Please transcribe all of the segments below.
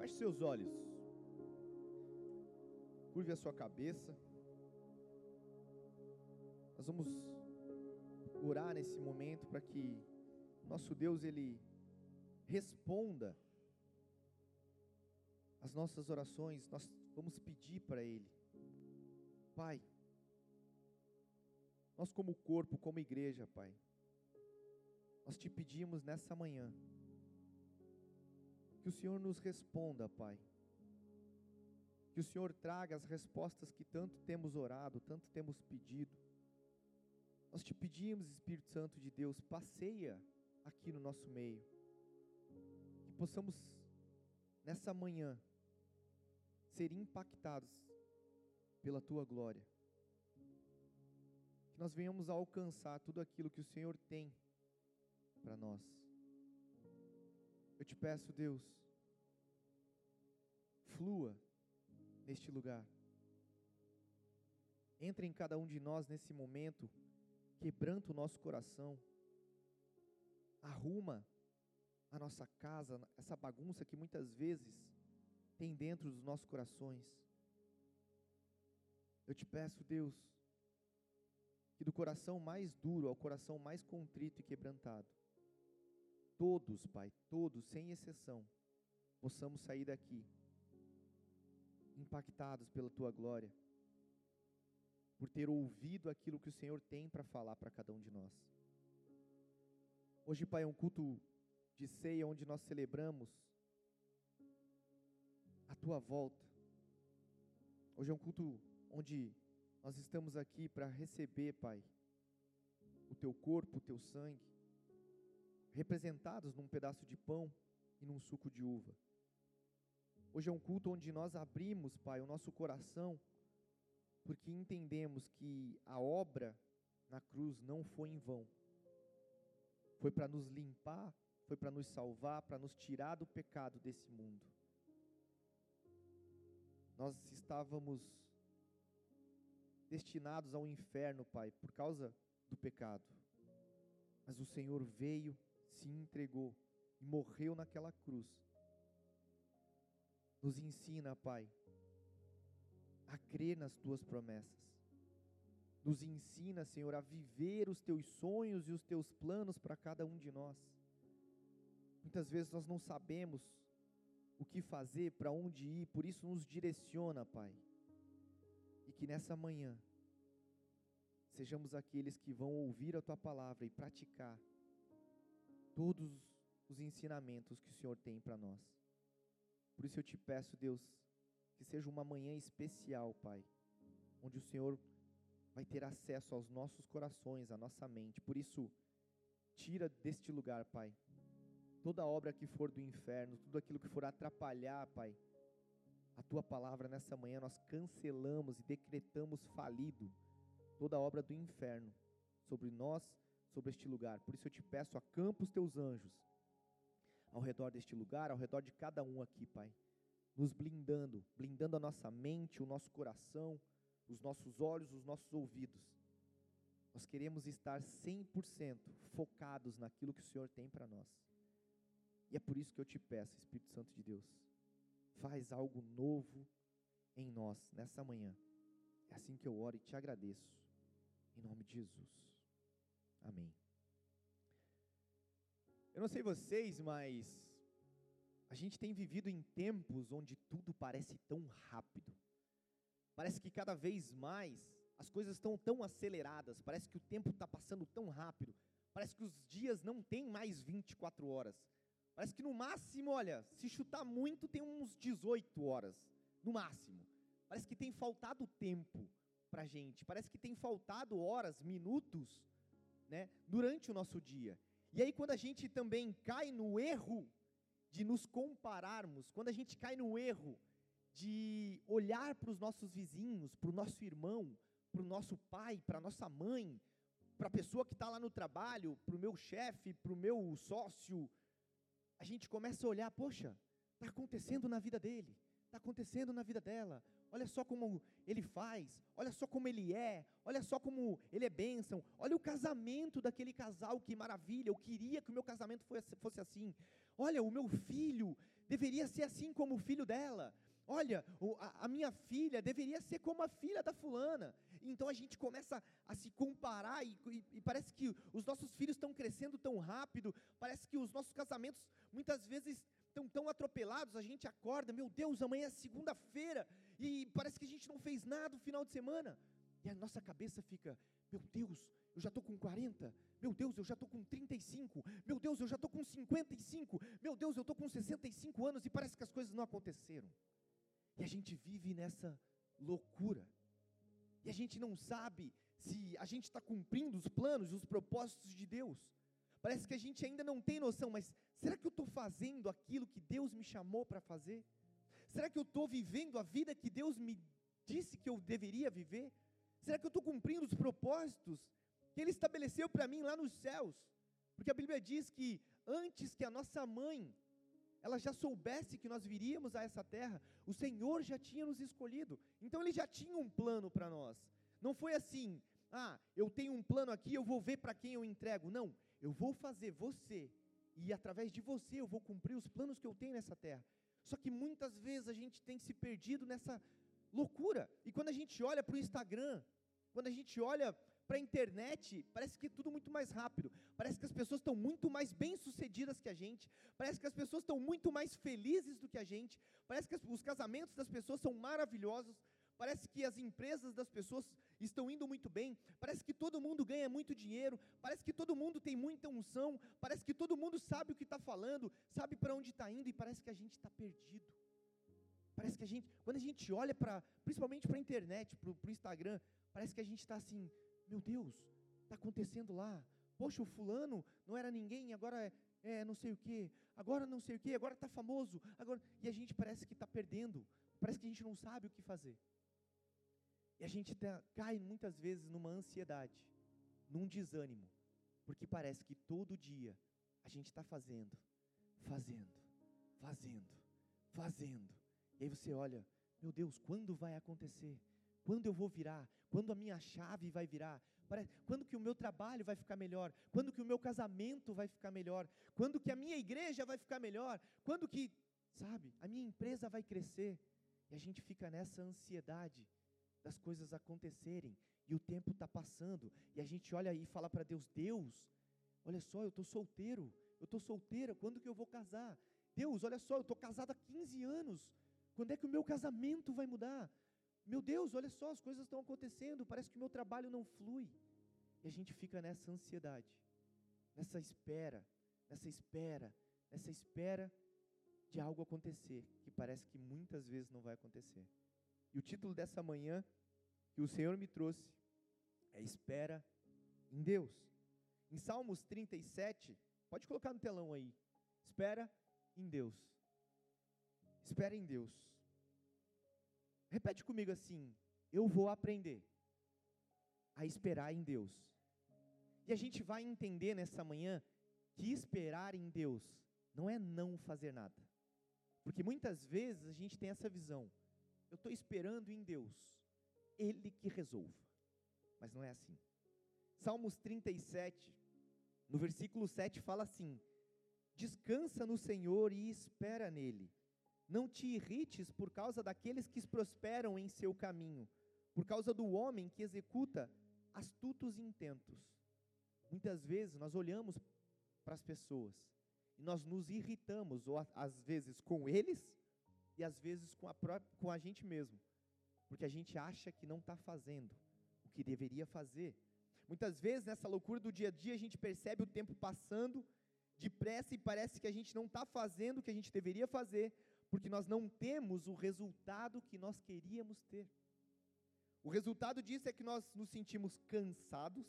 Feche seus olhos. Curve a sua cabeça. Nós vamos orar nesse momento para que nosso Deus ele responda as nossas orações. Nós vamos pedir para ele. Pai, nós como corpo, como igreja, Pai, nós te pedimos nessa manhã que o Senhor nos responda, Pai. Que o Senhor traga as respostas que tanto temos orado, tanto temos pedido. Nós te pedimos, Espírito Santo de Deus, passeia aqui no nosso meio. Que possamos, nessa manhã, ser impactados pela tua glória. Que nós venhamos a alcançar tudo aquilo que o Senhor tem para nós. Eu te peço, Deus, flua neste lugar. Entre em cada um de nós nesse momento quebranta o nosso coração, arruma a nossa casa, essa bagunça que muitas vezes tem dentro dos nossos corações. Eu te peço, Deus, que do coração mais duro ao coração mais contrito e quebrantado, todos, Pai, todos, sem exceção, possamos sair daqui impactados pela tua glória por ter ouvido aquilo que o Senhor tem para falar para cada um de nós. Hoje, Pai, é um culto de ceia onde nós celebramos a tua volta. Hoje é um culto onde nós estamos aqui para receber, Pai, o teu corpo, o teu sangue, representados num pedaço de pão e num suco de uva. Hoje é um culto onde nós abrimos, Pai, o nosso coração porque entendemos que a obra na cruz não foi em vão. Foi para nos limpar, foi para nos salvar, para nos tirar do pecado desse mundo. Nós estávamos destinados ao inferno, Pai, por causa do pecado. Mas o Senhor veio, se entregou e morreu naquela cruz. Nos ensina, Pai, a crer nas tuas promessas. Nos ensina, Senhor, a viver os teus sonhos e os teus planos para cada um de nós. Muitas vezes nós não sabemos o que fazer, para onde ir, por isso nos direciona, Pai. E que nessa manhã sejamos aqueles que vão ouvir a tua palavra e praticar todos os ensinamentos que o Senhor tem para nós. Por isso eu te peço, Deus, que seja uma manhã especial, Pai, onde o Senhor vai ter acesso aos nossos corações, à nossa mente. Por isso, tira deste lugar, Pai, toda obra que for do inferno, tudo aquilo que for atrapalhar, Pai, a tua palavra nessa manhã, nós cancelamos e decretamos falido toda obra do inferno sobre nós, sobre este lugar. Por isso eu te peço, acampa os teus anjos ao redor deste lugar, ao redor de cada um aqui, Pai nos blindando, blindando a nossa mente, o nosso coração, os nossos olhos, os nossos ouvidos. Nós queremos estar 100% focados naquilo que o Senhor tem para nós. E é por isso que eu te peço, Espírito Santo de Deus, faz algo novo em nós nessa manhã. É assim que eu oro e te agradeço. Em nome de Jesus. Amém. Eu não sei vocês, mas a gente tem vivido em tempos onde tudo parece tão rápido. Parece que cada vez mais as coisas estão tão aceleradas, parece que o tempo está passando tão rápido, parece que os dias não têm mais 24 horas. Parece que no máximo, olha, se chutar muito, tem uns 18 horas, no máximo. Parece que tem faltado tempo para gente, parece que tem faltado horas, minutos, né, durante o nosso dia. E aí, quando a gente também cai no erro de nos compararmos, quando a gente cai no erro de olhar para os nossos vizinhos, para o nosso irmão, para o nosso pai, para a nossa mãe, para a pessoa que está lá no trabalho, para o meu chefe, para o meu sócio, a gente começa a olhar, poxa, está acontecendo na vida dele, está acontecendo na vida dela, olha só como ele faz, olha só como ele é, olha só como ele é bênção, olha o casamento daquele casal, que maravilha, eu queria que o meu casamento fosse, assim, Olha, o meu filho deveria ser assim como o filho dela. Olha, a, minha filha deveria ser como a filha da fulana. Então a gente começa a se comparar e, e, e parece que os nossos filhos estão crescendo tão rápido, parece que os nossos casamentos muitas vezes estão tão atropelados, a gente acorda, meu Deus, amanhã é segunda-feira, e parece que a gente não fez nada no final de semana. E a nossa cabeça fica, meu Deus, eu já estou com 40, meu Deus, eu já estou com 35, meu Deus, eu já estou com 55, meu Deus, eu estou com 65 anos e parece que as coisas não aconteceram. E a gente vive nessa loucura. E a gente não sabe se a gente está cumprindo os planos, os propósitos de Deus. Parece que a gente ainda não tem noção, mas será que eu estou fazendo aquilo que Deus me chamou para fazer? Será que eu estou vivendo a vida que Deus me disse que eu deveria viver? Será que eu estou cumprindo os propósitos que Ele estabeleceu para mim lá nos céus? Porque a Bíblia diz que antes que a nossa mãe ela já soubesse que nós viríamos a essa terra, o Senhor já tinha nos escolhido. Então ele já tinha um plano para nós. Não foi assim, ah, eu tenho um plano aqui, eu vou ver para quem eu entrego. Não, eu vou fazer você e através de você eu vou cumprir os planos que eu tenho nessa terra. Só que muitas vezes a gente tem se perdido nessa loucura. E quando a gente olha para o Instagram, quando a gente olha para a internet, parece que é tudo muito mais rápido. Parece que as pessoas estão muito mais bem-sucedidas que a gente. Parece que as pessoas estão muito mais felizes do que a gente. Parece que os casamentos das pessoas são maravilhosos. Parece que as empresas das pessoas estão indo muito bem. Parece que todo mundo ganha muito dinheiro. Parece que todo mundo tem muita unção. Parece que todo mundo sabe o que está falando, sabe para onde está indo e parece que a gente está perdido. Parece que a gente, quando a gente olha para, principalmente para a internet, para o Instagram, parece que a gente está assim, meu Deus, está acontecendo lá. Poxa, o fulano não era ninguém, agora é, é não sei o quê, agora não sei o quê, agora está famoso, agora e a gente parece que está perdendo, parece que a gente não sabe o que fazer. E a gente tá, cai muitas vezes numa ansiedade, num desânimo, porque parece que todo dia a gente está fazendo, fazendo, fazendo, fazendo. E aí você olha, meu Deus, quando vai acontecer? Quando eu vou virar? Quando a minha chave vai virar? Quando que o meu trabalho vai ficar melhor? Quando que o meu casamento vai ficar melhor? Quando que a minha igreja vai ficar melhor? Quando que, sabe, a minha empresa vai crescer? E a gente fica nessa ansiedade das coisas acontecerem e o tempo está passando e a gente olha e fala para Deus: Deus, olha só, eu estou solteiro, eu estou solteira, quando que eu vou casar? Deus, olha só, eu estou casado há 15 anos, quando é que o meu casamento vai mudar? Meu Deus, olha só, as coisas estão acontecendo, parece que o meu trabalho não flui. E a gente fica nessa ansiedade, nessa espera, nessa espera, nessa espera de algo acontecer, que parece que muitas vezes não vai acontecer. E o título dessa manhã que o Senhor me trouxe é Espera em Deus. Em Salmos 37, pode colocar no telão aí. Espera em Deus. Espera em Deus. Repete comigo assim: eu vou aprender a esperar em Deus. E a gente vai entender nessa manhã que esperar em Deus não é não fazer nada. Porque muitas vezes a gente tem essa visão. Eu estou esperando em Deus, Ele que resolva. Mas não é assim. Salmos 37, no versículo 7, fala assim: Descansa no Senhor e espera nele. Não te irrites por causa daqueles que prosperam em seu caminho, por causa do homem que executa astutos intentos. Muitas vezes nós olhamos para as pessoas e nós nos irritamos, ou às vezes com eles e às vezes com a, própria, com a gente mesmo, porque a gente acha que não está fazendo o que deveria fazer. Muitas vezes nessa loucura do dia a dia a gente percebe o tempo passando depressa e parece que a gente não está fazendo o que a gente deveria fazer, porque nós não temos o resultado que nós queríamos ter. O resultado disso é que nós nos sentimos cansados,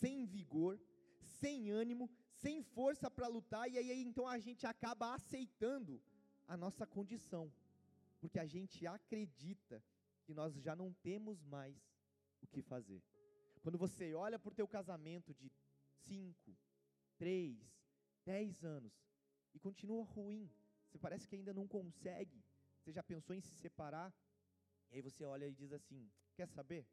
sem vigor, sem ânimo, sem força para lutar, e aí então a gente acaba aceitando a nossa condição, porque a gente acredita que nós já não temos mais o que fazer. Quando você olha para o teu casamento de 5, 3, 10 anos e continua ruim, você parece que ainda não consegue. Você já pensou em se separar? E aí você olha e diz assim: Quer saber?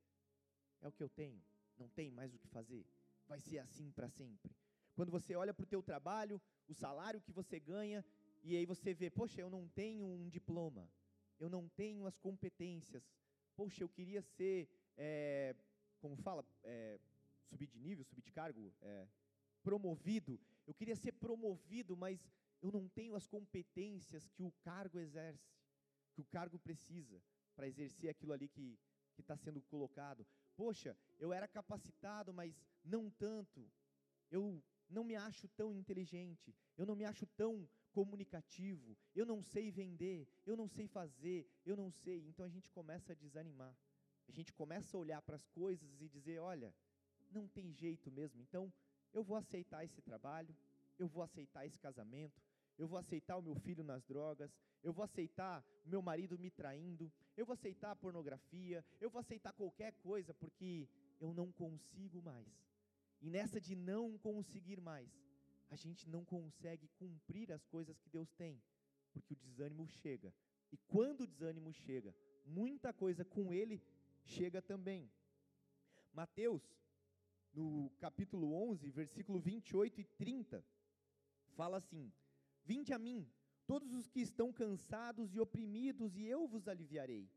É o que eu tenho. Não tem mais o que fazer. Vai ser assim para sempre. Quando você olha para o teu trabalho, o salário que você ganha, e aí você vê, poxa, eu não tenho um diploma, eu não tenho as competências, poxa, eu queria ser, é, como fala, é, subir de nível, subir de cargo, é, promovido, eu queria ser promovido, mas eu não tenho as competências que o cargo exerce, que o cargo precisa para exercer aquilo ali que está sendo colocado. Poxa, eu era capacitado, mas não tanto. Eu não me acho tão inteligente, eu não me acho tão comunicativo, eu não sei vender, eu não sei fazer, eu não sei. Então a gente começa a desanimar. A gente começa a olhar para as coisas e dizer: olha, não tem jeito mesmo. Então eu vou aceitar esse trabalho, eu vou aceitar esse casamento, eu vou aceitar o meu filho nas drogas, eu vou aceitar o meu marido me traindo, eu vou aceitar a pornografia, eu vou aceitar qualquer coisa porque eu não consigo mais. E nessa de não conseguir mais, a gente não consegue cumprir as coisas que Deus tem, porque o desânimo chega. E quando o desânimo chega, muita coisa com ele chega também. Mateus, no capítulo 11, versículo 28 e 30, fala assim: Vinde a mim, todos os que estão cansados e oprimidos, e eu vos aliviarei.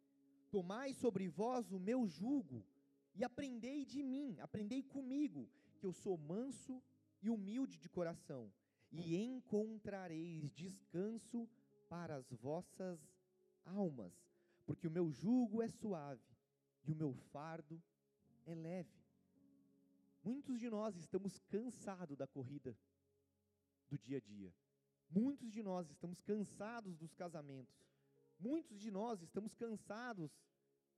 Tomai sobre vós o meu jugo e aprendei de mim, aprendei comigo, que eu sou manso e humilde de coração, e encontrareis descanso para as vossas almas, porque o meu jugo é suave e o meu fardo é leve. Muitos de nós estamos cansados da corrida do dia a dia. Muitos de nós estamos cansados dos casamentos. Muitos de nós estamos cansados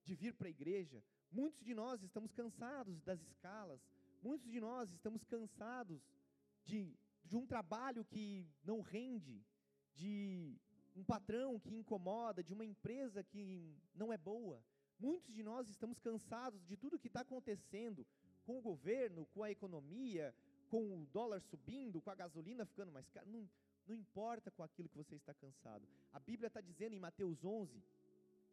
de vir para a igreja. Muitos de nós estamos cansados das escalas. Muitos de nós estamos cansados de, de um trabalho que não rende, de um patrão que incomoda, de uma empresa que não é boa. Muitos de nós estamos cansados de tudo que está acontecendo com o governo, com a economia, com o dólar subindo, com a gasolina ficando mais cara. Não, não importa com aquilo que você está cansado. A Bíblia está dizendo em Mateus 11: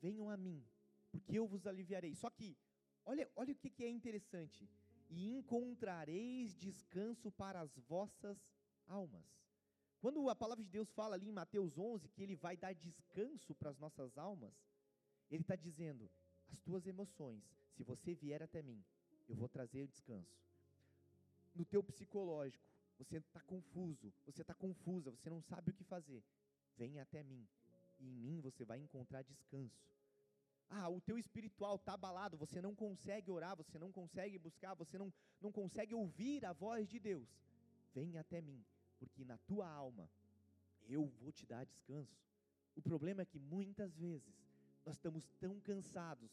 Venham a mim, porque eu vos aliviarei. Só que, olha, olha o que, que é interessante e encontrareis descanso para as vossas almas. Quando a palavra de Deus fala ali em Mateus 11 que Ele vai dar descanso para as nossas almas, Ele está dizendo: as tuas emoções, se você vier até mim, eu vou trazer descanso. No teu psicológico, você está confuso, você está confusa, você não sabe o que fazer, vem até mim, e em mim você vai encontrar descanso. Ah, o teu espiritual está abalado, você não consegue orar, você não consegue buscar, você não, não consegue ouvir a voz de Deus. Vem até mim, porque na tua alma eu vou te dar descanso. O problema é que muitas vezes nós estamos tão cansados,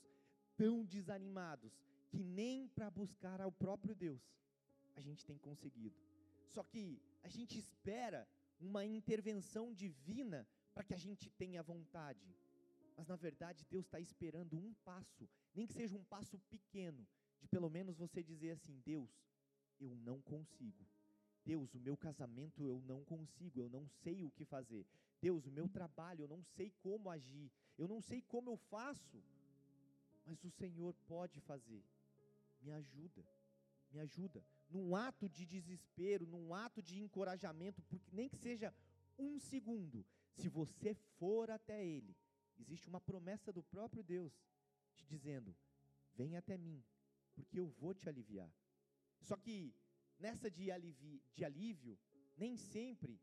tão desanimados, que nem para buscar ao próprio Deus a gente tem conseguido. Só que a gente espera uma intervenção divina para que a gente tenha vontade mas na verdade Deus está esperando um passo, nem que seja um passo pequeno, de pelo menos você dizer assim: Deus, eu não consigo. Deus, o meu casamento eu não consigo, eu não sei o que fazer. Deus, o meu trabalho eu não sei como agir, eu não sei como eu faço, mas o Senhor pode fazer. Me ajuda, me ajuda. Num ato de desespero, num ato de encorajamento, porque nem que seja um segundo, se você for até Ele, existe uma promessa do próprio Deus te dizendo: vem até mim, porque eu vou te aliviar. Só que nessa de, alivi, de alívio, nem sempre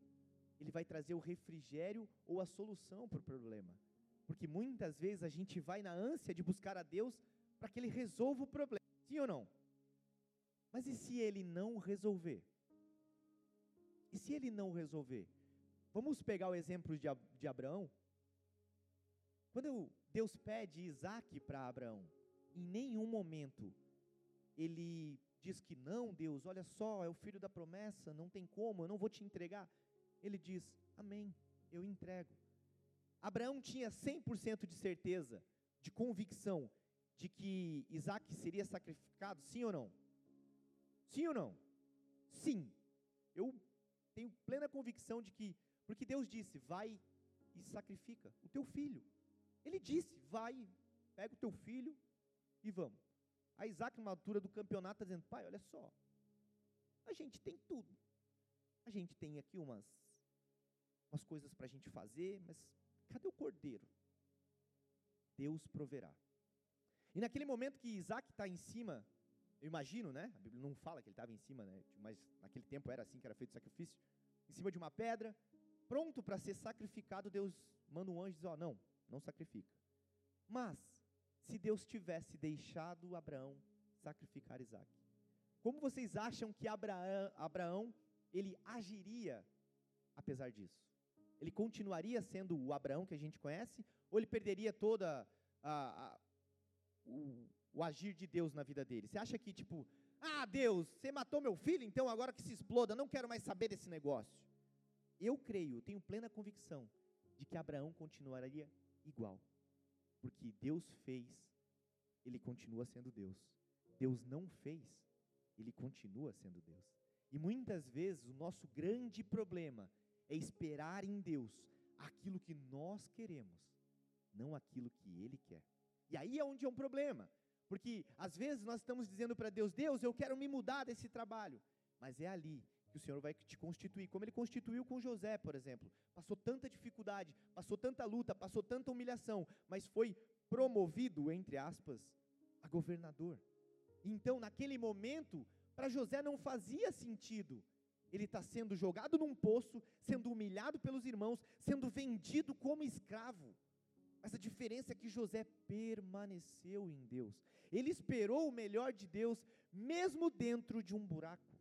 ele vai trazer o refrigério ou a solução para o problema. Porque muitas vezes a gente vai na ânsia de buscar a Deus para que ele resolva o problema. Sim ou não? Mas e se ele não resolver? E se ele não resolver? Vamos pegar o exemplo de, de Abraão. Quando Deus pede Isaac para Abraão, em nenhum momento ele diz que não, Deus, olha só, é o filho da promessa, não tem como, eu não vou te entregar. Ele diz: Amém, eu entrego. Abraão tinha 100% de certeza, de convicção, de que Isaac seria sacrificado, sim ou não? Sim ou não? Sim. Eu tenho plena convicção de que, porque Deus disse: vai e sacrifica o teu filho. Ele disse: vai, pega o teu filho e vamos. A Isaac, numa altura do campeonato, está dizendo: pai, olha só, a gente tem tudo. A gente tem aqui umas, umas coisas para a gente fazer, mas cadê o cordeiro? Deus proverá. E naquele momento que Isaac está em cima, eu imagino, né? A Bíblia não fala que ele estava em cima, né? Mas naquele tempo era assim que era feito o sacrifício. Em cima de uma pedra, pronto para ser sacrificado, Deus manda um anjo e diz: Ó, oh, não, não sacrifica. Mas, se Deus tivesse deixado Abraão sacrificar Isaac, como vocês acham que Abraão, Abraão ele agiria apesar disso? Ele continuaria sendo o Abraão que a gente conhece? Ou ele perderia toda a, a o, o agir de Deus na vida dele? Você acha que, tipo, ah, Deus, você matou meu filho, então agora que se exploda, não quero mais saber desse negócio. Eu creio, tenho plena convicção de que Abraão continuaria igual. Porque Deus fez, ele continua sendo Deus. Deus não fez, ele continua sendo Deus. E muitas vezes o nosso grande problema é esperar em Deus aquilo que nós queremos, não aquilo que Ele quer. E aí é onde é um problema, porque às vezes nós estamos dizendo para Deus: Deus, eu quero me mudar desse trabalho, mas é ali que o Senhor vai te constituir, como Ele constituiu com José, por exemplo. Passou tanta dificuldade, passou tanta luta, passou tanta humilhação, mas foi promovido, entre aspas, a governador. Então, naquele momento, para José não fazia sentido ele está sendo jogado num poço, sendo humilhado pelos irmãos, sendo vendido como escravo. Mas a diferença é que José permaneceu em Deus. Ele esperou o melhor de Deus, mesmo dentro de um buraco.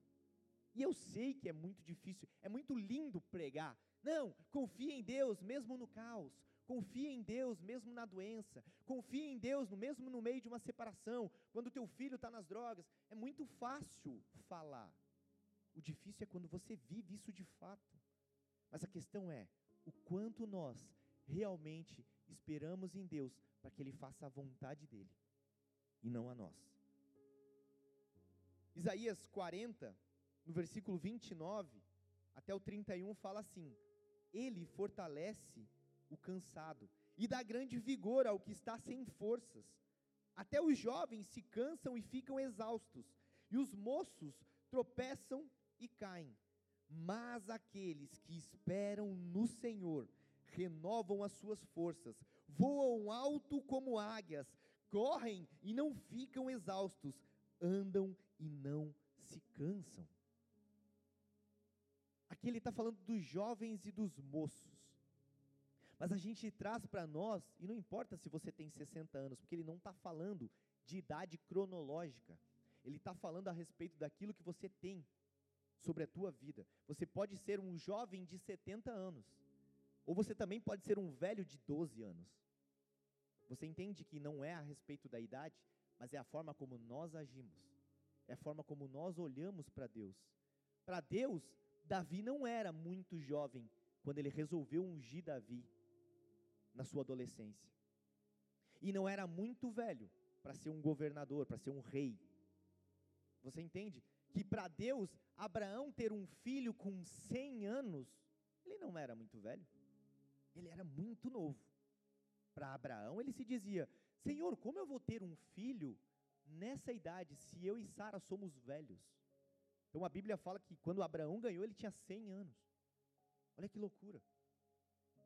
E eu sei que é muito difícil, é muito lindo pregar. Não, confia em Deus mesmo no caos. Confia em Deus mesmo na doença. Confia em Deus mesmo no meio de uma separação. Quando teu filho está nas drogas. É muito fácil falar. O difícil é quando você vive isso de fato. Mas a questão é o quanto nós realmente esperamos em Deus para que Ele faça a vontade dEle e não a nós. Isaías 40, no versículo 29 até o 31, fala assim: Ele fortalece o cansado e dá grande vigor ao que está sem forças. Até os jovens se cansam e ficam exaustos, e os moços tropeçam e caem. Mas aqueles que esperam no Senhor renovam as suas forças, voam alto como águias, correm e não ficam exaustos, andam e não se cansam. Aqui ele está falando dos jovens e dos moços. Mas a gente traz para nós, e não importa se você tem 60 anos, porque ele não está falando de idade cronológica, ele está falando a respeito daquilo que você tem sobre a tua vida. Você pode ser um jovem de 70 anos, ou você também pode ser um velho de 12 anos. Você entende que não é a respeito da idade, mas é a forma como nós agimos, é a forma como nós olhamos para Deus. Para Deus, Davi não era muito jovem quando ele resolveu ungir Davi na sua adolescência. E não era muito velho para ser um governador, para ser um rei. Você entende? que para Deus, Abraão ter um filho com 100 anos, ele não era muito velho, ele era muito novo. Para Abraão, ele se dizia: Senhor, como eu vou ter um filho nessa idade, se eu e Sara somos velhos? Então a Bíblia fala que quando Abraão ganhou, ele tinha 100 anos. Olha que loucura.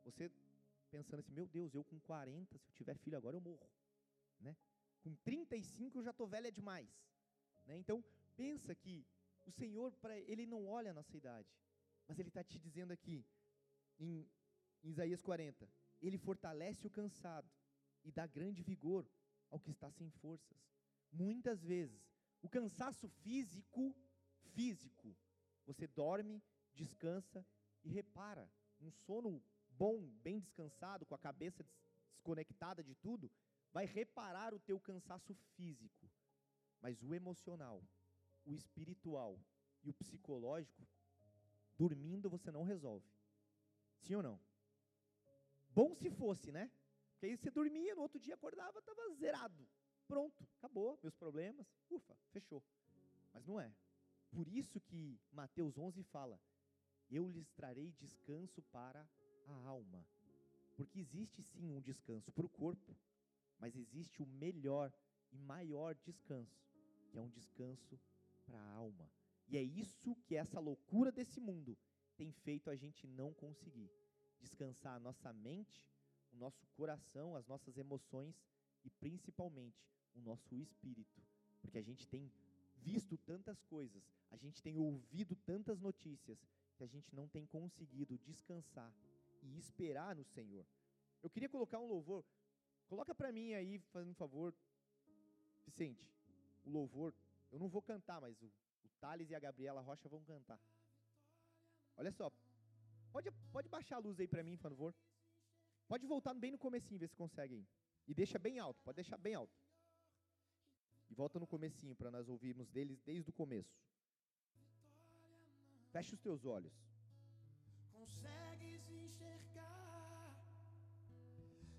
Você pensando assim, meu Deus, eu com 40, se eu tiver filho agora eu morro, né? Com 35 eu já estou velha demais, né? Então, pensa que o Senhor, para ele não olha a nossa idade, mas ele está te dizendo aqui, em, em Isaías 40, ele fortalece o cansado e dá grande vigor ao que está sem forças. Muitas vezes, o cansaço físico, físico, você dorme, descansa e repara. Um sono bom, bem descansado, com a cabeça desconectada de tudo, vai reparar o teu cansaço físico. Mas o emocional, o espiritual e o psicológico, dormindo você não resolve. Sim ou não? Bom se fosse, né? Porque aí você dormia, no outro dia acordava, estava zerado. Pronto, acabou, meus problemas, ufa, fechou. Mas não é. Por isso que Mateus 11 fala: Eu lhes trarei descanso para a alma. Porque existe sim um descanso para o corpo, mas existe o melhor e maior descanso, que é um descanso para a alma. E é isso que essa loucura desse mundo tem feito a gente não conseguir. descansar a nossa mente, o nosso coração, as nossas emoções e principalmente o nosso espírito, porque a gente tem visto tantas coisas, a gente tem ouvido tantas notícias que a gente não tem conseguido descansar e esperar no Senhor. Eu queria colocar um louvor. Coloca para mim aí, fazendo um favor, Vicente, o louvor. Eu não vou cantar, mas o, o Thales e a Gabriela Rocha vão cantar. Olha só. Pode, pode baixar a luz aí para mim, por favor. Pode voltar bem no comecinho, ver se consegue. E deixa bem alto, pode deixar bem alto. E volta no comecinho para nós ouvirmos deles desde o começo. Feche os teus olhos. Consegues enxergar?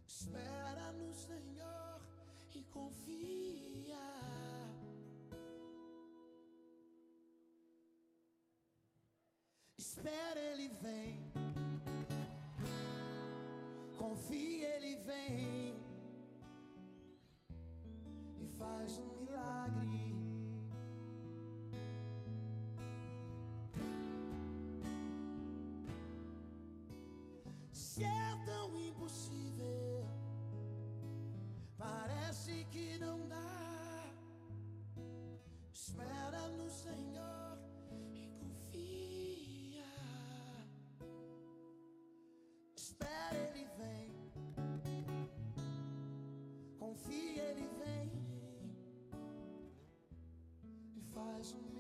Espera no Senhor e confia. Espera, Ele vem. Confia, Ele vem. Faz um milagre. Se é tão impossível, parece que não dá. Espera no Senhor e confia. Espera, Ele vem. Confia, Ele vem e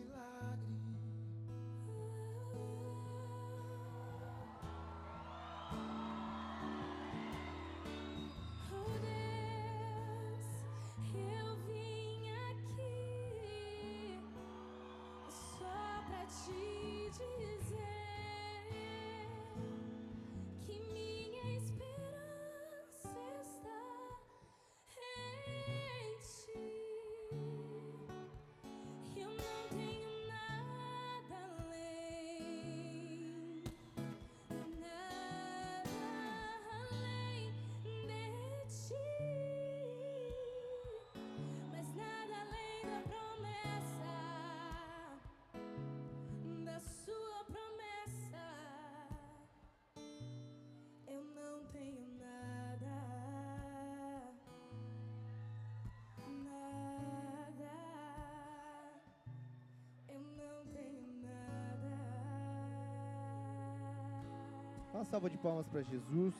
Uma salva de palmas para Jesus.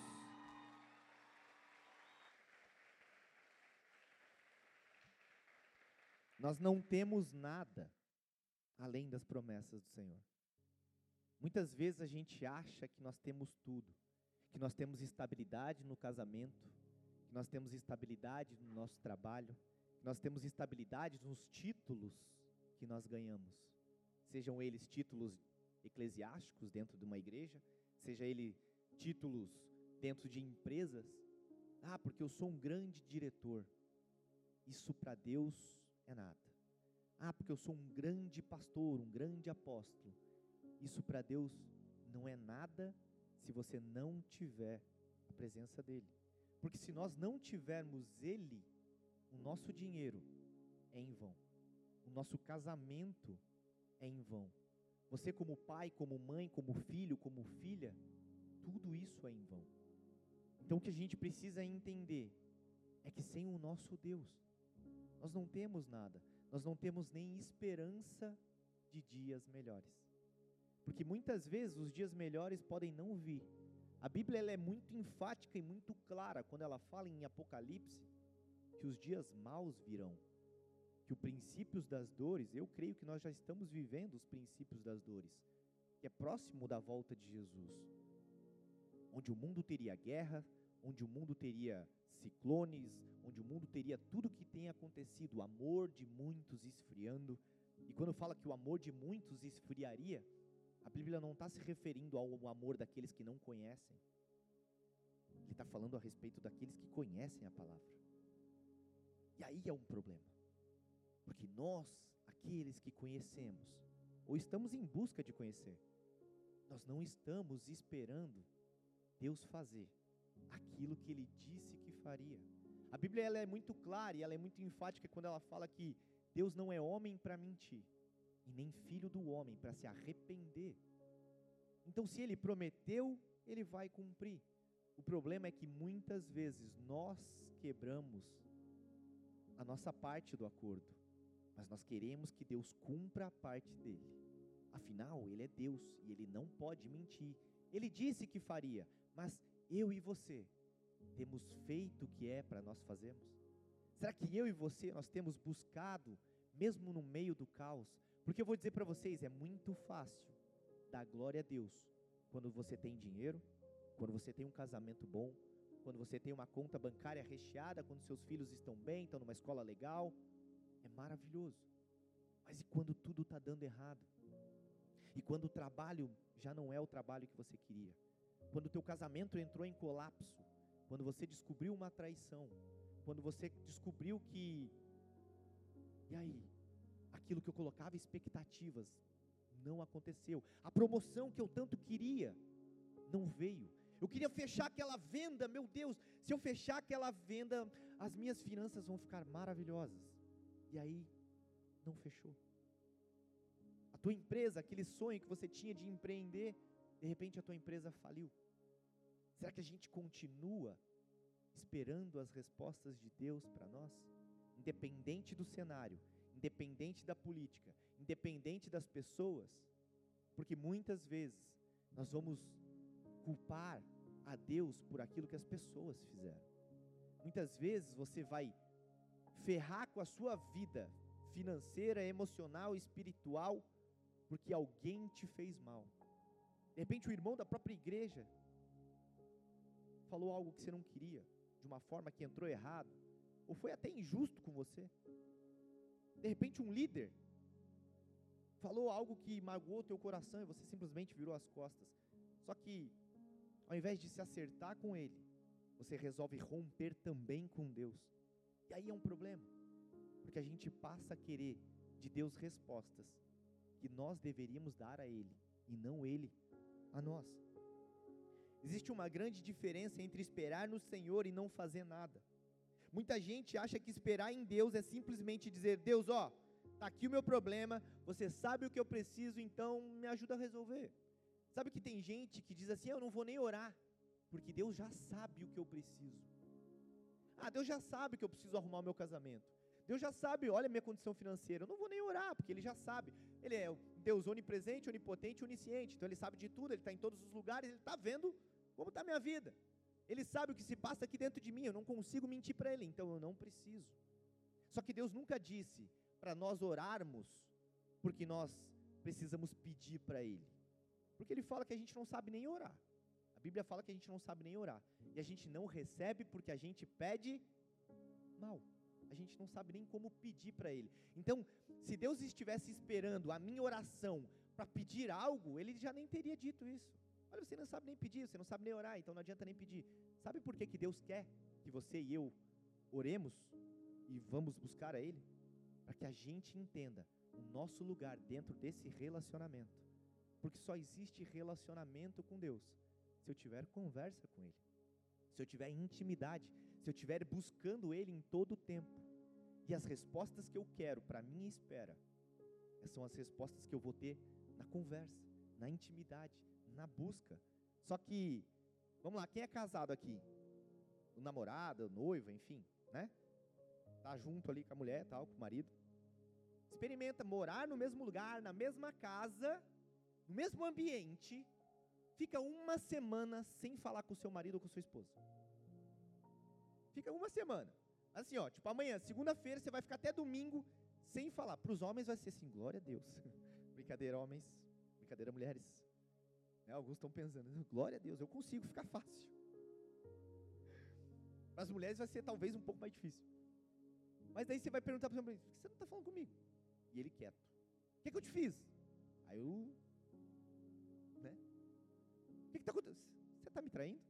Nós não temos nada além das promessas do Senhor. Muitas vezes a gente acha que nós temos tudo, que nós temos estabilidade no casamento, que nós temos estabilidade no nosso trabalho, que nós temos estabilidade nos títulos que nós ganhamos, sejam eles títulos eclesiásticos dentro de uma igreja, seja ele títulos dentro de empresas. Ah, porque eu sou um grande diretor. Isso para Deus é nada. Ah, porque eu sou um grande pastor, um grande apóstolo. Isso para Deus não é nada se você não tiver a presença dele. Porque se nós não tivermos ele, o nosso dinheiro é em vão. O nosso casamento é em vão. Você como pai, como mãe, como filho, como filha, tudo isso é em vão. Então o que a gente precisa entender é que sem o nosso Deus, nós não temos nada, nós não temos nem esperança de dias melhores. Porque muitas vezes os dias melhores podem não vir. A Bíblia é muito enfática e muito clara quando ela fala em Apocalipse que os dias maus virão, que os princípios das dores, eu creio que nós já estamos vivendo os princípios das dores, que é próximo da volta de Jesus onde o mundo teria guerra, onde o mundo teria ciclones, onde o mundo teria tudo que tem acontecido, o amor de muitos esfriando. E quando fala que o amor de muitos esfriaria, a Bíblia não está se referindo ao amor daqueles que não conhecem. Ele está falando a respeito daqueles que conhecem a palavra. E aí é um problema. Porque nós, aqueles que conhecemos, ou estamos em busca de conhecer, nós não estamos esperando Deus fazer aquilo que ele disse que faria. A Bíblia ela é muito clara e ela é muito enfática quando ela fala que Deus não é homem para mentir e nem filho do homem para se arrepender. Então, se ele prometeu, ele vai cumprir. O problema é que muitas vezes nós quebramos a nossa parte do acordo, mas nós queremos que Deus cumpra a parte dele. Afinal, ele é Deus e ele não pode mentir. Ele disse que faria, mas eu e você temos feito o que é para nós fazermos? Será que eu e você nós temos buscado, mesmo no meio do caos? Porque eu vou dizer para vocês, é muito fácil dar glória a Deus quando você tem dinheiro, quando você tem um casamento bom, quando você tem uma conta bancária recheada, quando seus filhos estão bem, estão numa escola legal, é maravilhoso. Mas e quando tudo está dando errado? E quando o trabalho já não é o trabalho que você queria? Quando o teu casamento entrou em colapso? Quando você descobriu uma traição? Quando você descobriu que e aí, aquilo que eu colocava expectativas não aconteceu. A promoção que eu tanto queria não veio. Eu queria fechar aquela venda, meu Deus, se eu fechar aquela venda, as minhas finanças vão ficar maravilhosas. E aí, não fechou. A tua empresa, aquele sonho que você tinha de empreender, de repente a tua empresa faliu. Será que a gente continua esperando as respostas de Deus para nós? Independente do cenário, independente da política, independente das pessoas, porque muitas vezes nós vamos culpar a Deus por aquilo que as pessoas fizeram. Muitas vezes você vai ferrar com a sua vida financeira, emocional, espiritual, porque alguém te fez mal. De repente, o irmão da própria igreja falou algo que você não queria, de uma forma que entrou errado, ou foi até injusto com você. De repente, um líder falou algo que magoou teu coração e você simplesmente virou as costas. Só que, ao invés de se acertar com ele, você resolve romper também com Deus. E aí é um problema, porque a gente passa a querer de Deus respostas que nós deveríamos dar a Ele e não Ele a nós. Existe uma grande diferença entre esperar no Senhor e não fazer nada. Muita gente acha que esperar em Deus é simplesmente dizer: Deus, ó, tá aqui o meu problema, você sabe o que eu preciso, então me ajuda a resolver. Sabe que tem gente que diz assim: eu não vou nem orar, porque Deus já sabe o que eu preciso. Ah, Deus já sabe que eu preciso arrumar o meu casamento. Deus já sabe, olha a minha condição financeira. Eu não vou nem orar, porque Ele já sabe. Ele é Deus onipresente, onipotente, onisciente. Então Ele sabe de tudo, Ele está em todos os lugares, Ele está vendo como está a minha vida. Ele sabe o que se passa aqui dentro de mim. Eu não consigo mentir para Ele, então eu não preciso. Só que Deus nunca disse para nós orarmos porque nós precisamos pedir para Ele. Porque Ele fala que a gente não sabe nem orar. A Bíblia fala que a gente não sabe nem orar. E a gente não recebe porque a gente pede mal. A gente não sabe nem como pedir para Ele. Então, se Deus estivesse esperando a minha oração para pedir algo, Ele já nem teria dito isso. Olha, você não sabe nem pedir, você não sabe nem orar, então não adianta nem pedir. Sabe por que, que Deus quer que você e eu oremos e vamos buscar a Ele? Para que a gente entenda o nosso lugar dentro desse relacionamento. Porque só existe relacionamento com Deus se eu tiver conversa com Ele, se eu tiver intimidade, se eu estiver buscando Ele em todo o tempo. E as respostas que eu quero para minha espera são as respostas que eu vou ter na conversa, na intimidade, na busca. Só que, vamos lá, quem é casado aqui? O namorado, o noivo, enfim, né? Tá junto ali com a mulher, tal, com o marido. Experimenta morar no mesmo lugar, na mesma casa, no mesmo ambiente, fica uma semana sem falar com o seu marido ou com sua esposa. Fica uma semana. Assim, ó, tipo amanhã, segunda-feira, você vai ficar até domingo sem falar. Para os homens vai ser assim, glória a Deus. brincadeira, homens. Brincadeira, mulheres. Né, alguns estão pensando, glória a Deus, eu consigo ficar fácil. Para as mulheres vai ser talvez um pouco mais difícil. Mas daí você vai perguntar para o marido, por que você não está falando comigo? E ele quieto. O que, que eu te fiz? Aí eu. Né? O que está acontecendo? Você está me traindo?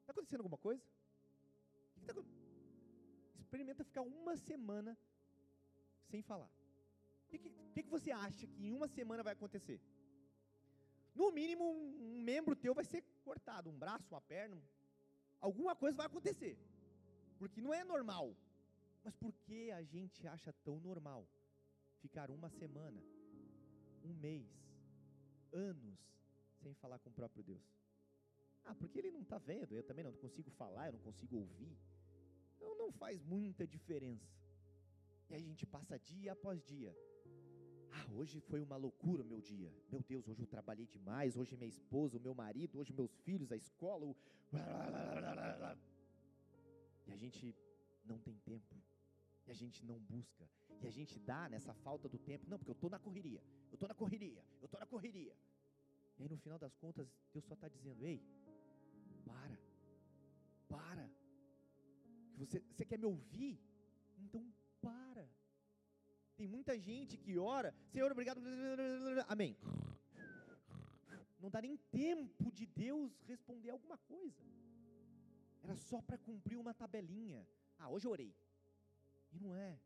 Está acontecendo alguma coisa? Que está? Experimenta ficar uma semana sem falar. O que, que, que, você acha que em uma semana vai acontecer? No mínimo, um membro teu vai ser cortado, um braço, uma perna, alguma coisa vai acontecer. Porque não é normal. Mas por que a gente acha tão normal ficar uma semana, um mês, anos sem falar com o próprio Deus? Ah, porque ele não está vendo, eu também não consigo falar, eu não consigo ouvir. Então não faz muita diferença. E a gente passa dia após dia. Ah, hoje foi uma loucura o meu dia. Meu Deus, hoje eu trabalhei demais. Hoje minha esposa, o meu marido, hoje meus filhos, a escola. O... E a gente não tem tempo. E a gente não busca. E a gente dá nessa falta do tempo. Não, porque eu estou na correria. Eu estou na correria. Eu estou na correria. E aí no final das contas, Deus só está dizendo: Ei, para. Para. Você, você quer me ouvir? Então para. Tem muita gente que ora, Senhor, obrigado. Amém. Não dá nem tempo de Deus responder alguma coisa. Era só para cumprir uma tabelinha. Ah, hoje eu orei. E não é.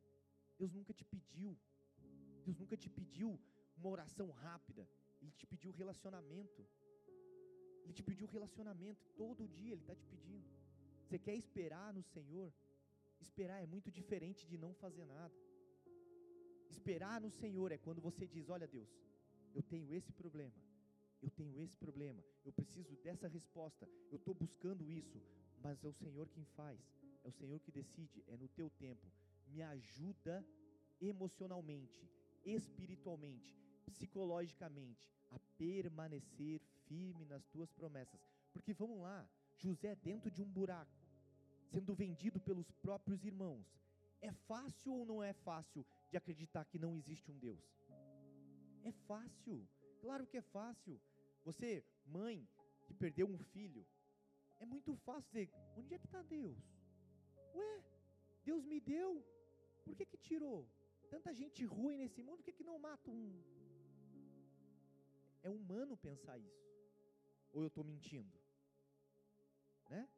Deus nunca te pediu. Deus nunca te pediu uma oração rápida. Ele te pediu relacionamento. Ele te pediu relacionamento. Todo dia Ele está te pedindo. Você quer esperar no Senhor? Esperar é muito diferente de não fazer nada. Esperar no Senhor é quando você diz: Olha, Deus, eu tenho esse problema, eu tenho esse problema, eu preciso dessa resposta, eu estou buscando isso, mas é o Senhor quem faz, é o Senhor que decide, é no teu tempo. Me ajuda emocionalmente, espiritualmente, psicologicamente, a permanecer firme nas tuas promessas. Porque vamos lá, José dentro de um buraco, sendo vendido pelos próprios irmãos. É fácil ou não é fácil de acreditar que não existe um Deus? É fácil, claro que é fácil. Você, mãe, que perdeu um filho, é muito fácil dizer: onde é que está Deus? Ué, Deus me deu, por que que tirou? Tanta gente ruim nesse mundo, por que que não mata um? É humano pensar isso. Ou eu estou mentindo? Né?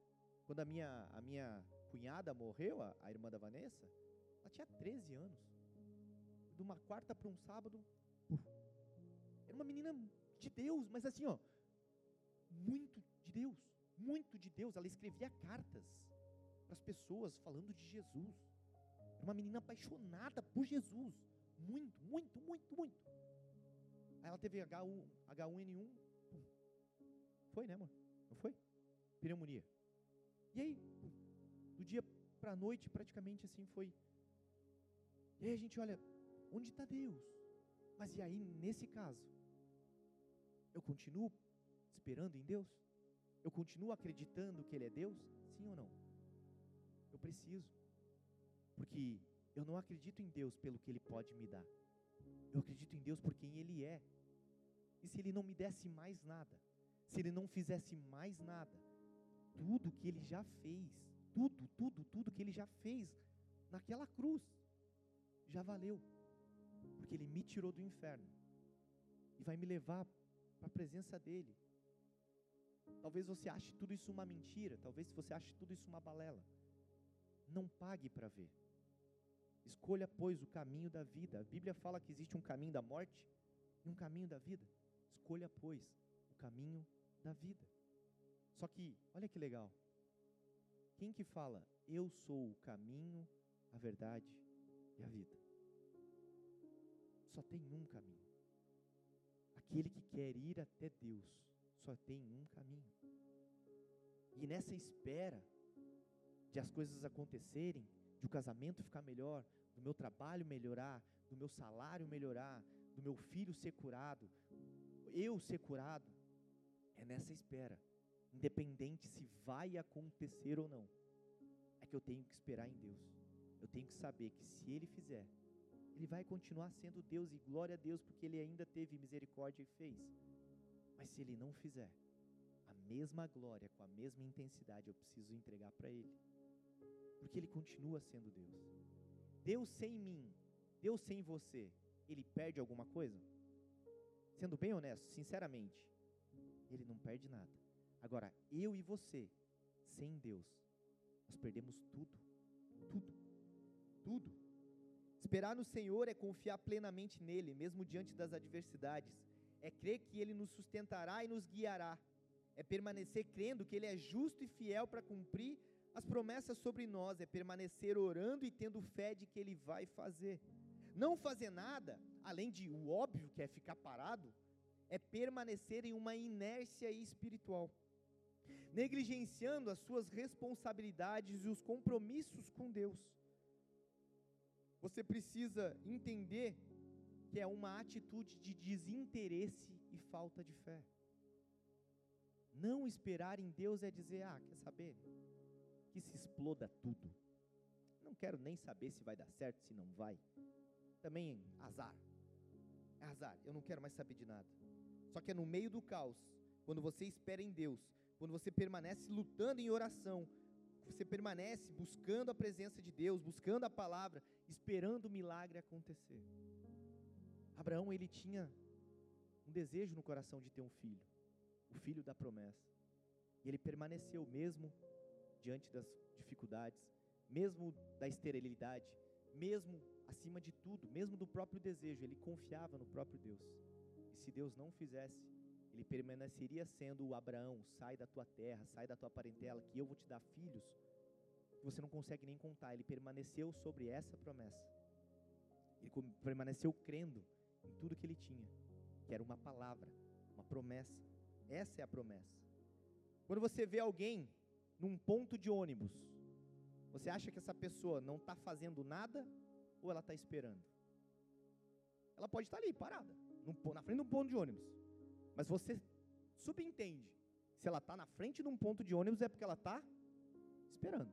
Quando a minha, a minha cunhada morreu, a, a irmã da Vanessa, ela tinha 13 anos. De uma quarta para um sábado, uf, era uma menina de Deus, mas assim, ó, muito de Deus, muito de Deus. Ela escrevia cartas para as pessoas falando de Jesus. Era uma menina apaixonada por Jesus, muito, muito, muito, muito. Aí ela teve H1, H1N1, pum. Foi, né, amor? Não foi? Pneumonia. E aí, do dia para a noite, praticamente assim foi. E aí a gente olha, onde está Deus? Mas e aí, nesse caso, eu continuo esperando em Deus? Eu continuo acreditando que Ele é Deus? Sim ou não? Eu preciso. Porque eu não acredito em Deus pelo que Ele pode me dar. Eu acredito em Deus por quem Ele é. E se Ele não me desse mais nada? Se Ele não fizesse mais nada? Tudo que Ele já fez, tudo, tudo, tudo que Ele já fez naquela cruz, já valeu. Porque Ele me tirou do inferno e vai me levar para a presença dEle. Talvez você ache tudo isso uma mentira, talvez você ache tudo isso uma balela. Não pague para ver. Escolha, pois, o caminho da vida. A Bíblia fala que existe um caminho da morte e um caminho da vida. Escolha, pois, o caminho da vida. Só que, olha que legal. Quem que fala, eu sou o caminho, a verdade e a vida? Só tem um caminho. Aquele que quer ir até Deus, só tem um caminho. E nessa espera de as coisas acontecerem, de o casamento ficar melhor, do meu trabalho melhorar, do meu salário melhorar, do meu filho ser curado, eu ser curado, é nessa espera, independente se vai acontecer ou não, é que eu tenho que esperar em Deus. Eu tenho que saber que se Ele fizer, Ele vai continuar sendo Deus e glória a Deus, porque Ele ainda teve misericórdia e fez. Mas se Ele não fizer, a mesma glória, com a mesma intensidade, eu preciso entregar para Ele, porque Ele continua sendo Deus. Deus sem mim, Deus sem você, Ele perde alguma coisa? Sendo bem honesto, sinceramente, Ele não perde nada. Agora, eu e você, sem Deus, nós perdemos tudo, tudo, tudo. Esperar no Senhor é confiar plenamente nele, mesmo diante das adversidades. É crer que ele nos sustentará e nos guiará. É permanecer crendo que ele é justo e fiel para cumprir as promessas sobre nós. É permanecer orando e tendo fé de que ele vai fazer. Não fazer nada, além de o óbvio que é ficar parado, é permanecer em uma inércia espiritual. negligenciando as suas responsabilidades e os compromissos com Deus. Você precisa entender que é uma atitude de desinteresse e falta de fé. Não esperar em Deus é dizer: ah, quer saber? Que se exploda tudo. Não quero nem saber se vai dar certo, se não vai. Também azar. É azar, eu não quero mais saber de nada. Só que é no meio do caos, quando você espera em Deus, quando você permanece lutando em oração, você permanece buscando a presença de Deus, buscando a palavra, esperando o milagre acontecer. Abraão, ele tinha um desejo no coração de ter um filho, o filho da promessa. E ele permaneceu mesmo diante das dificuldades, mesmo da esterilidade, mesmo acima de tudo, mesmo do próprio desejo, ele confiava no próprio Deus. E se Deus não fizesse, ele permaneceria sendo o Abraão, sai da tua terra, sai da tua parentela, que eu vou te dar filhos, você não consegue nem contar. Ele permaneceu sobre essa promessa. Ele permaneceu crendo em tudo que ele tinha, que era uma palavra, uma promessa. Essa é a promessa. Quando você vê alguém num ponto de ônibus, você acha que essa pessoa não está fazendo nada ou ela está esperando? Ela pode estar tá ali, parada, na frente de um ponto de ônibus. Mas você subentende, se ela está na frente de um ponto de ônibus é porque ela está esperando.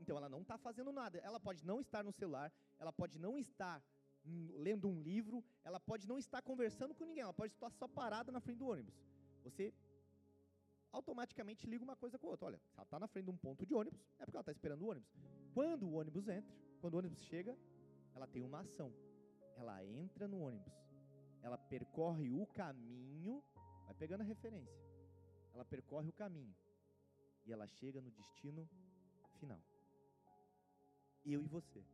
Então ela não está fazendo nada. Ela pode não estar no celular, ela pode não estar lendo um livro, ela pode não estar conversando com ninguém, ela pode estar só parada na frente do ônibus. Você automaticamente liga uma coisa com a outra. Olha, se ela está na frente de um ponto de ônibus, é porque ela está esperando o ônibus. Quando o ônibus entra, quando o ônibus chega, ela tem uma ação. Ela entra no ônibus ela percorre o caminho, vai pegando a referência. Ela percorre o caminho e ela chega no destino final. Eu e você.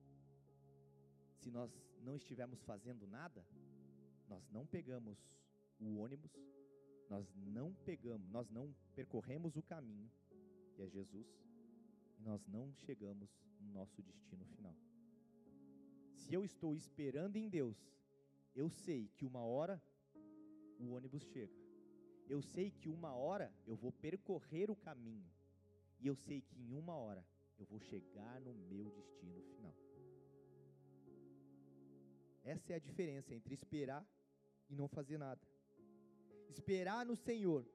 Se nós não estivermos fazendo nada, nós não pegamos o ônibus, nós não pegamos, nós não percorremos o caminho, que é Jesus, e nós não chegamos no nosso destino final. Se eu estou esperando em Deus eu sei que uma hora o ônibus chega. Eu sei que uma hora eu vou percorrer o caminho. E eu sei que em uma hora eu vou chegar no meu destino final. Essa é a diferença entre esperar e não fazer nada. Esperar no Senhor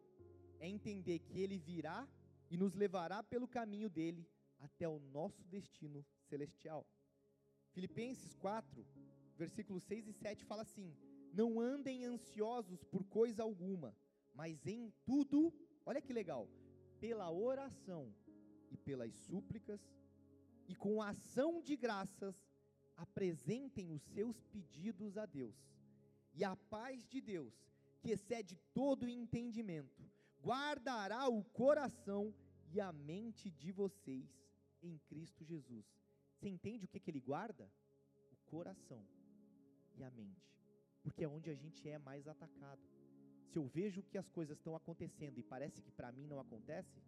é entender que Ele virá e nos levará pelo caminho dele até o nosso destino celestial. Filipenses 4, versículos 6 e 7 fala assim: Não andem ansiosos por coisa alguma, mas em tudo, olha que legal, pela oração e pelas súplicas, e com ação de graças, apresentem os seus pedidos a Deus. E a paz de Deus, que excede todo entendimento, guardará o coração e a mente de vocês em Cristo Jesus. Você entende o que, que ele guarda? O coração e a mente, porque é onde a gente é mais atacado. Se eu vejo que as coisas estão acontecendo e parece que para mim não acontece,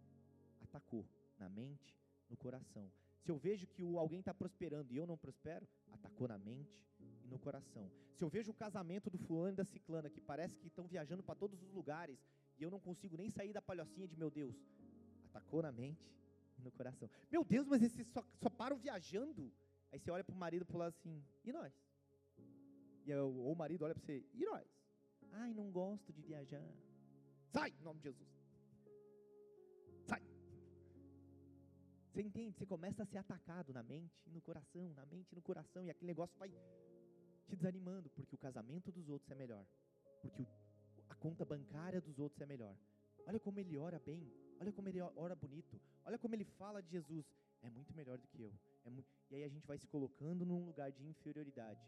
atacou na mente, no coração. Se eu vejo que alguém está prosperando e eu não prospero, atacou na mente e no coração. Se eu vejo o casamento do fulano e da ciclana que parece que estão viajando para todos os lugares e eu não consigo nem sair da palhocinha de meu Deus, atacou na mente e no coração. Meu Deus, mas esses só, só param viajando. Aí você olha para o marido e fala assim: e nós? E eu, ou o marido olha para você, e nós? Ai, não gosto de viajar. Sai, em nome de Jesus. Sai. Você entende? Você começa a ser atacado na mente no coração, na mente e no coração, e aquele negócio vai te desanimando, porque o casamento dos outros é melhor. Porque o, a conta bancária dos outros é melhor. Olha como ele ora bem, olha como ele ora bonito, olha como ele fala de Jesus. É muito melhor do que eu. É e aí a gente vai se colocando num lugar de inferioridade.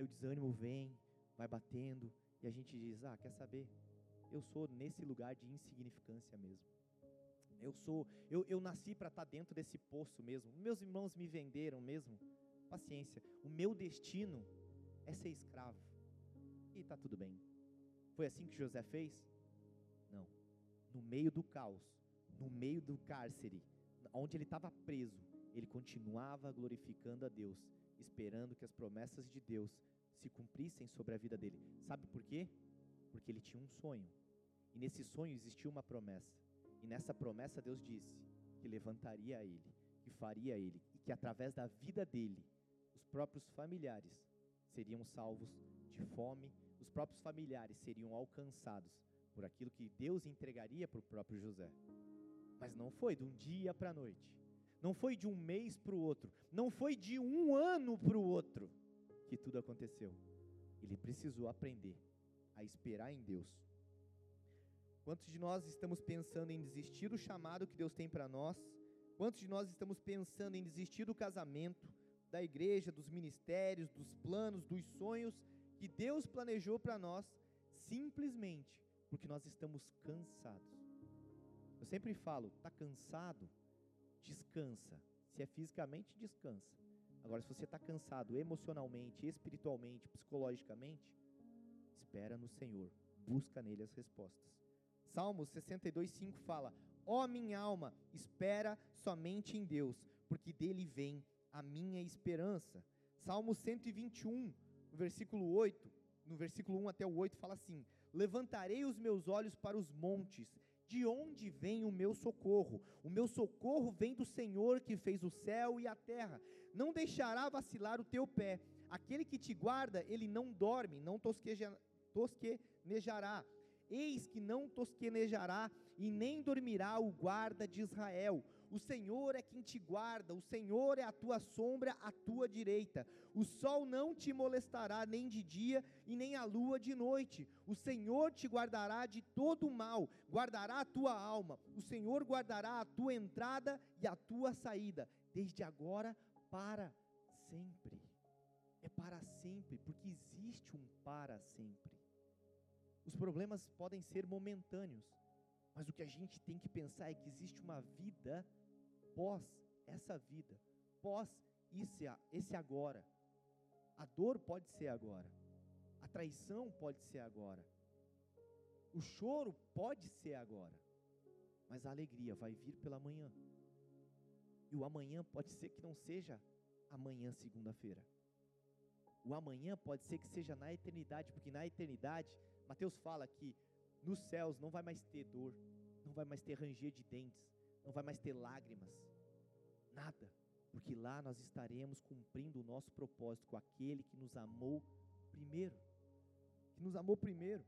Aí o desânimo vem, vai batendo, e a gente diz: Ah, quer saber? Eu sou nesse lugar de insignificância mesmo. Eu sou, eu, eu nasci para estar tá dentro desse poço mesmo. Meus irmãos me venderam mesmo. Paciência. O meu destino é ser escravo. E está tudo bem. Foi assim que José fez? Não. No meio do caos, no meio do cárcere, onde ele estava preso, ele continuava glorificando a Deus esperando que as promessas de Deus se cumprissem sobre a vida dele. Sabe por quê? Porque ele tinha um sonho. E nesse sonho existia uma promessa. E nessa promessa Deus disse que levantaria ele, que faria ele, e que através da vida dele, os próprios familiares seriam salvos de fome, os próprios familiares seriam alcançados por aquilo que Deus entregaria para o próprio José. Mas não foi de um dia para a noite, não foi de um mês para o outro, não foi de um ano para o outro que tudo aconteceu. Ele precisou aprender a esperar em Deus. Quantos de nós estamos pensando em desistir do chamado que Deus tem para nós? Quantos de nós estamos pensando em desistir do casamento, da igreja, dos ministérios, dos planos, dos sonhos que Deus planejou para nós, simplesmente porque nós estamos cansados? Eu sempre falo, está cansado? Descansa. Se é fisicamente, descansa. Agora, se você está cansado emocionalmente, espiritualmente, psicologicamente, espera no Senhor, busca nele as respostas. Salmos 62, 5 fala: Ó oh, minha alma, espera somente em Deus, porque dele vem a minha esperança. Salmo 121, no versículo 8, no versículo 1 até o 8 fala assim: Levantarei os meus olhos para os montes, de onde vem o meu socorro? O meu socorro vem do Senhor que fez o céu e a terra. Não deixará vacilar o teu pé. Aquele que te guarda, ele não dorme, não tosqueja, tosquenejará. Eis que não tosquenejará e nem dormirá o guarda de Israel. O Senhor é quem te guarda, o Senhor é a tua sombra à tua direita. O sol não te molestará nem de dia e nem a lua de noite. O Senhor te guardará de todo o mal, guardará a tua alma. O Senhor guardará a tua entrada e a tua saída, desde agora para sempre. É para sempre, porque existe um para sempre. Os problemas podem ser momentâneos, mas o que a gente tem que pensar é que existe uma vida pós essa vida, pós esse, esse agora. A dor pode ser agora, a traição pode ser agora, o choro pode ser agora, mas a alegria vai vir pela manhã. E o amanhã pode ser que não seja amanhã, segunda-feira. O amanhã pode ser que seja na eternidade, porque na eternidade, Mateus fala que nos céus não vai mais ter dor, não vai mais ter ranger de dentes, não vai mais ter lágrimas, nada, porque lá nós estaremos cumprindo o nosso propósito com aquele que nos amou primeiro, que nos amou primeiro.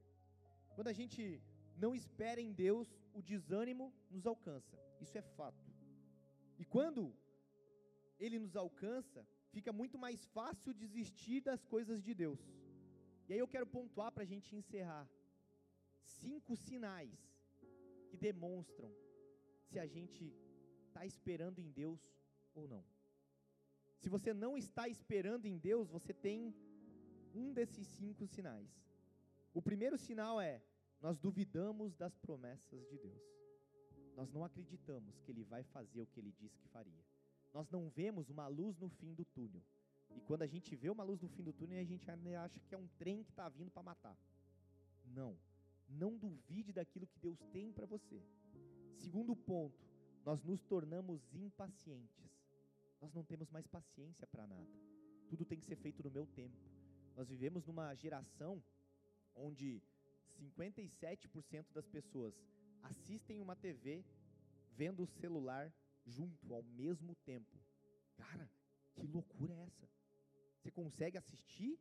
Quando a gente não espera em Deus, o desânimo nos alcança, isso é fato. E quando ele nos alcança, fica muito mais fácil desistir das coisas de Deus. E aí eu quero pontuar para a gente encerrar cinco sinais que demonstram se a gente está esperando em Deus ou não. Se você não está esperando em Deus, você tem um desses cinco sinais. O primeiro sinal é: nós duvidamos das promessas de Deus. Nós não acreditamos que Ele vai fazer o que Ele disse que faria. Nós não vemos uma luz no fim do túnel. E quando a gente vê uma luz no fim do túnel, a gente acha que é um trem que está vindo para matar. Não. Não duvide daquilo que Deus tem para você. Segundo ponto, nós nos tornamos impacientes. Nós não temos mais paciência para nada. Tudo tem que ser feito no meu tempo. Nós vivemos numa geração onde 57% das pessoas assistem uma TV vendo o celular junto ao mesmo tempo. Cara, que loucura é essa? Você consegue assistir,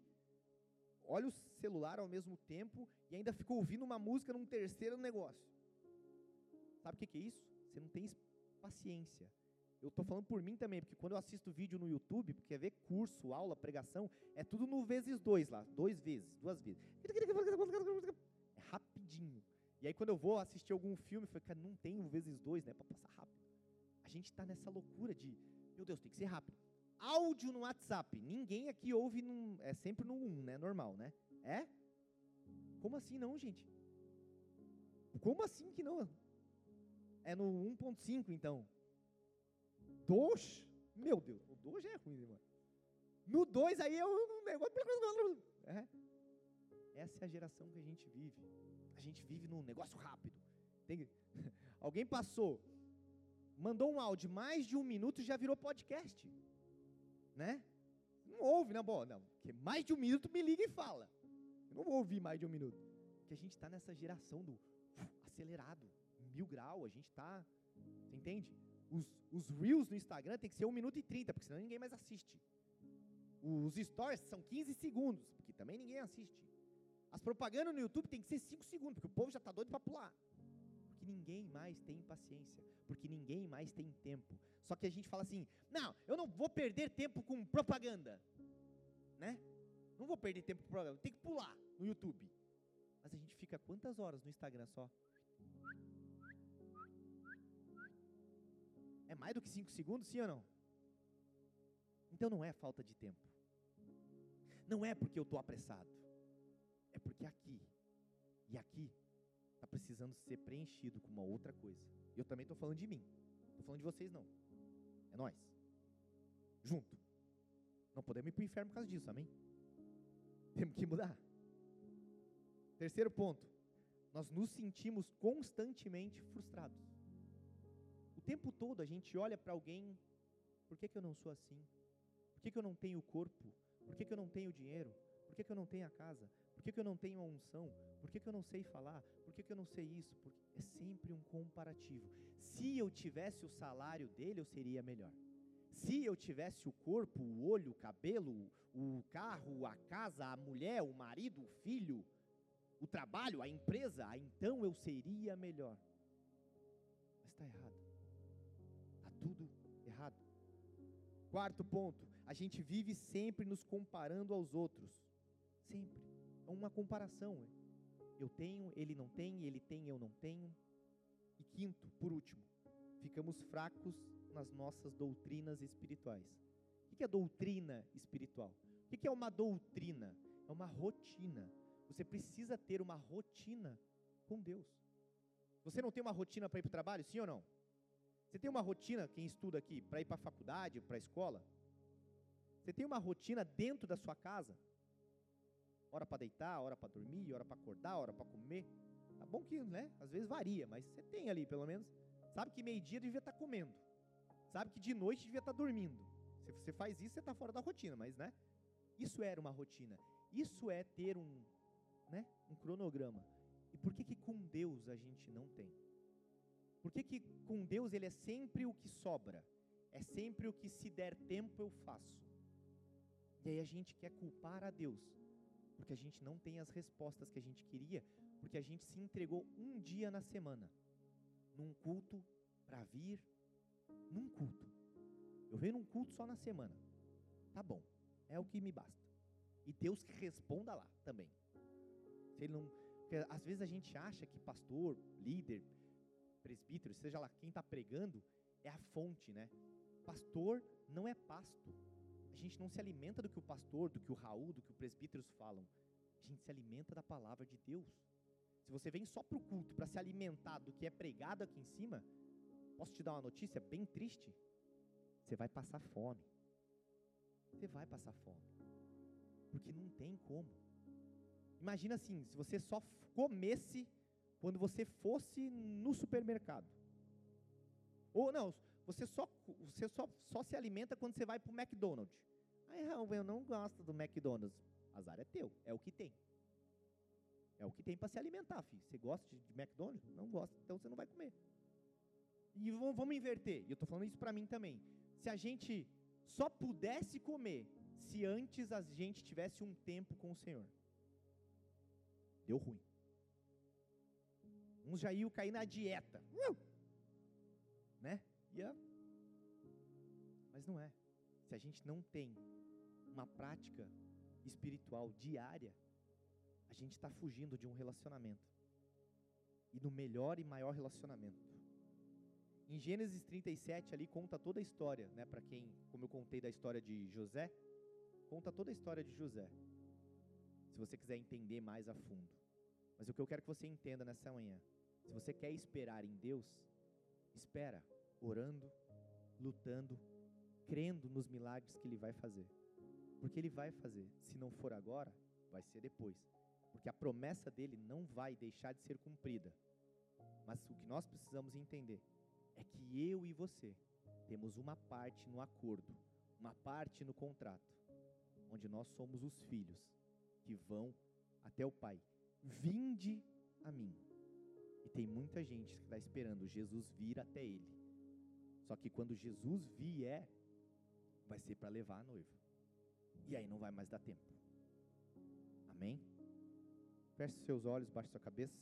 olha o celular ao mesmo tempo e ainda ficou ouvindo uma música num terceiro negócio. Sabe o que, que é isso? Você não tem paciência. Eu estou falando por mim também, porque quando eu assisto vídeo no YouTube, porque ver curso, aula, pregação, é tudo no vezes dois lá, dois vezes, duas vezes. É rapidinho. E aí quando eu vou assistir algum filme, eu cara, não tem o vezes dois, né, para passar rápido. A gente está nessa loucura de, meu Deus, tem que ser rápido. Áudio no WhatsApp, ninguém aqui ouve, num, é sempre no 1, né, normal, né? É? Como assim não, gente? Como assim que não? É no 1.5 então. Dois? Meu Deus, o dois é ruim, irmão. No 2 aí é um negócio. É. Essa é a geração que a gente vive. A gente vive num negócio rápido. Tem... Alguém passou, mandou um áudio mais de um minuto e já virou podcast. Né? Não ouve, né? Bom, não. Porque mais de um minuto me liga e fala. Eu não vou ouvir mais de um minuto. Porque a gente está nessa geração do uh, acelerado. Mil grau, a gente tá. Você entende? Os, os Reels no Instagram tem que ser 1 minuto e 30, porque senão ninguém mais assiste. Os stories são 15 segundos, porque também ninguém assiste. As propagandas no YouTube tem que ser 5 segundos, porque o povo já está doido para pular. Porque ninguém mais tem paciência, porque ninguém mais tem tempo. Só que a gente fala assim: não, eu não vou perder tempo com propaganda, né? Não vou perder tempo com propaganda, tem que pular no YouTube. Mas a gente fica quantas horas no Instagram só? Mais do que 5 segundos, sim ou não? Então não é falta de tempo. Não é porque eu estou apressado. É porque aqui e aqui está precisando ser preenchido com uma outra coisa. Eu também estou falando de mim. Estou falando de vocês não. É nós. Junto. Não podemos ir para o inferno por causa disso, amém? Temos que mudar. Terceiro ponto. Nós nos sentimos constantemente frustrados. O tempo todo a gente olha para alguém, por que, que eu não sou assim? Por que, que eu não tenho corpo? Por que, que eu não tenho dinheiro? Por que, que eu não tenho a casa? Por que, que eu não tenho a unção? Por que, que eu não sei falar? Por que, que eu não sei isso? Porque é sempre um comparativo. Se eu tivesse o salário dele, eu seria melhor. Se eu tivesse o corpo, o olho, o cabelo, o carro, a casa, a mulher, o marido, o filho, o trabalho, a empresa, então eu seria melhor. Mas está errado. Quarto ponto, a gente vive sempre nos comparando aos outros. Sempre. É uma comparação. Eu tenho, ele não tem, ele tem, eu não tenho. E quinto, por último, ficamos fracos nas nossas doutrinas espirituais. O que é doutrina espiritual? O que é uma doutrina? É uma rotina. Você precisa ter uma rotina com Deus. Você não tem uma rotina para ir para o trabalho, sim ou não? Você tem uma rotina, quem estuda aqui, para ir para a faculdade, para a escola? Você tem uma rotina dentro da sua casa? Hora para deitar, hora para dormir, hora para acordar, hora para comer. Tá bom que, né? Às vezes varia, mas você tem ali, pelo menos. Sabe que meio-dia devia estar tá comendo. Sabe que de noite devia estar tá dormindo. Se você faz isso, você está fora da rotina, mas, né? Isso era uma rotina. Isso é ter um, né, um cronograma. E por que que com Deus a gente não tem? Por que, que com Deus ele é sempre o que sobra? É sempre o que se der tempo eu faço. E aí a gente quer culpar a Deus, porque a gente não tem as respostas que a gente queria, porque a gente se entregou um dia na semana, num culto para vir, num culto. Eu venho num culto só na semana. Tá bom, é o que me basta. E Deus que responda lá também. Se ele não, às vezes a gente acha que pastor, líder, presbítero, seja lá quem está pregando, é a fonte, né? Pastor não é pasto. A gente não se alimenta do que o pastor, do que o Raul, do que os presbíteros falam. A gente se alimenta da palavra de Deus. Se você vem só para o culto para se alimentar do que é pregado aqui em cima, posso te dar uma notícia bem triste? Você vai passar fome. Você vai passar fome. Porque não tem como. Imagina assim, se você só comesse quando você fosse no supermercado. Ou não, você só, você só, só se alimenta quando você vai para o McDonald's. Aí, Raul, eu não gosto do McDonald's. Azar é teu, é o que tem. É o que tem para se alimentar, filho. Você gosta de, de, McDonald's? Não gosta, então você não vai comer. E vamos, vamos inverter. E eu estou falando isso para mim também. Se a gente só pudesse comer se antes a gente tivesse um tempo com o Senhor. Deu ruim. Uns já iam cair na dieta. Uh! Né? Mas não é. Se a gente não tem uma prática espiritual diária, a gente está fugindo de um relacionamento. E do melhor e maior relacionamento. Em Gênesis 37 ali conta toda a história, né, para quem, como eu contei da história de José, conta toda a história de José. Se você quiser entender mais a fundo. Mas o que eu quero que você entenda nessa manhã, se você quer esperar em Deus, espera orando, lutando, crendo nos milagres que Ele vai fazer. Porque Ele vai fazer. Se não for agora, vai ser depois. Porque a promessa dele não vai deixar de ser cumprida. Mas o que nós precisamos entender é que eu e você temos uma parte no acordo, uma parte no contrato, onde nós somos os filhos que vão até o Pai. Vinde a mim. E tem muita gente que está esperando Jesus vir até ele. Só que quando Jesus vier, vai ser para levar a noiva. E aí não vai mais dar tempo. Amém? Feche seus olhos, baixe sua cabeça.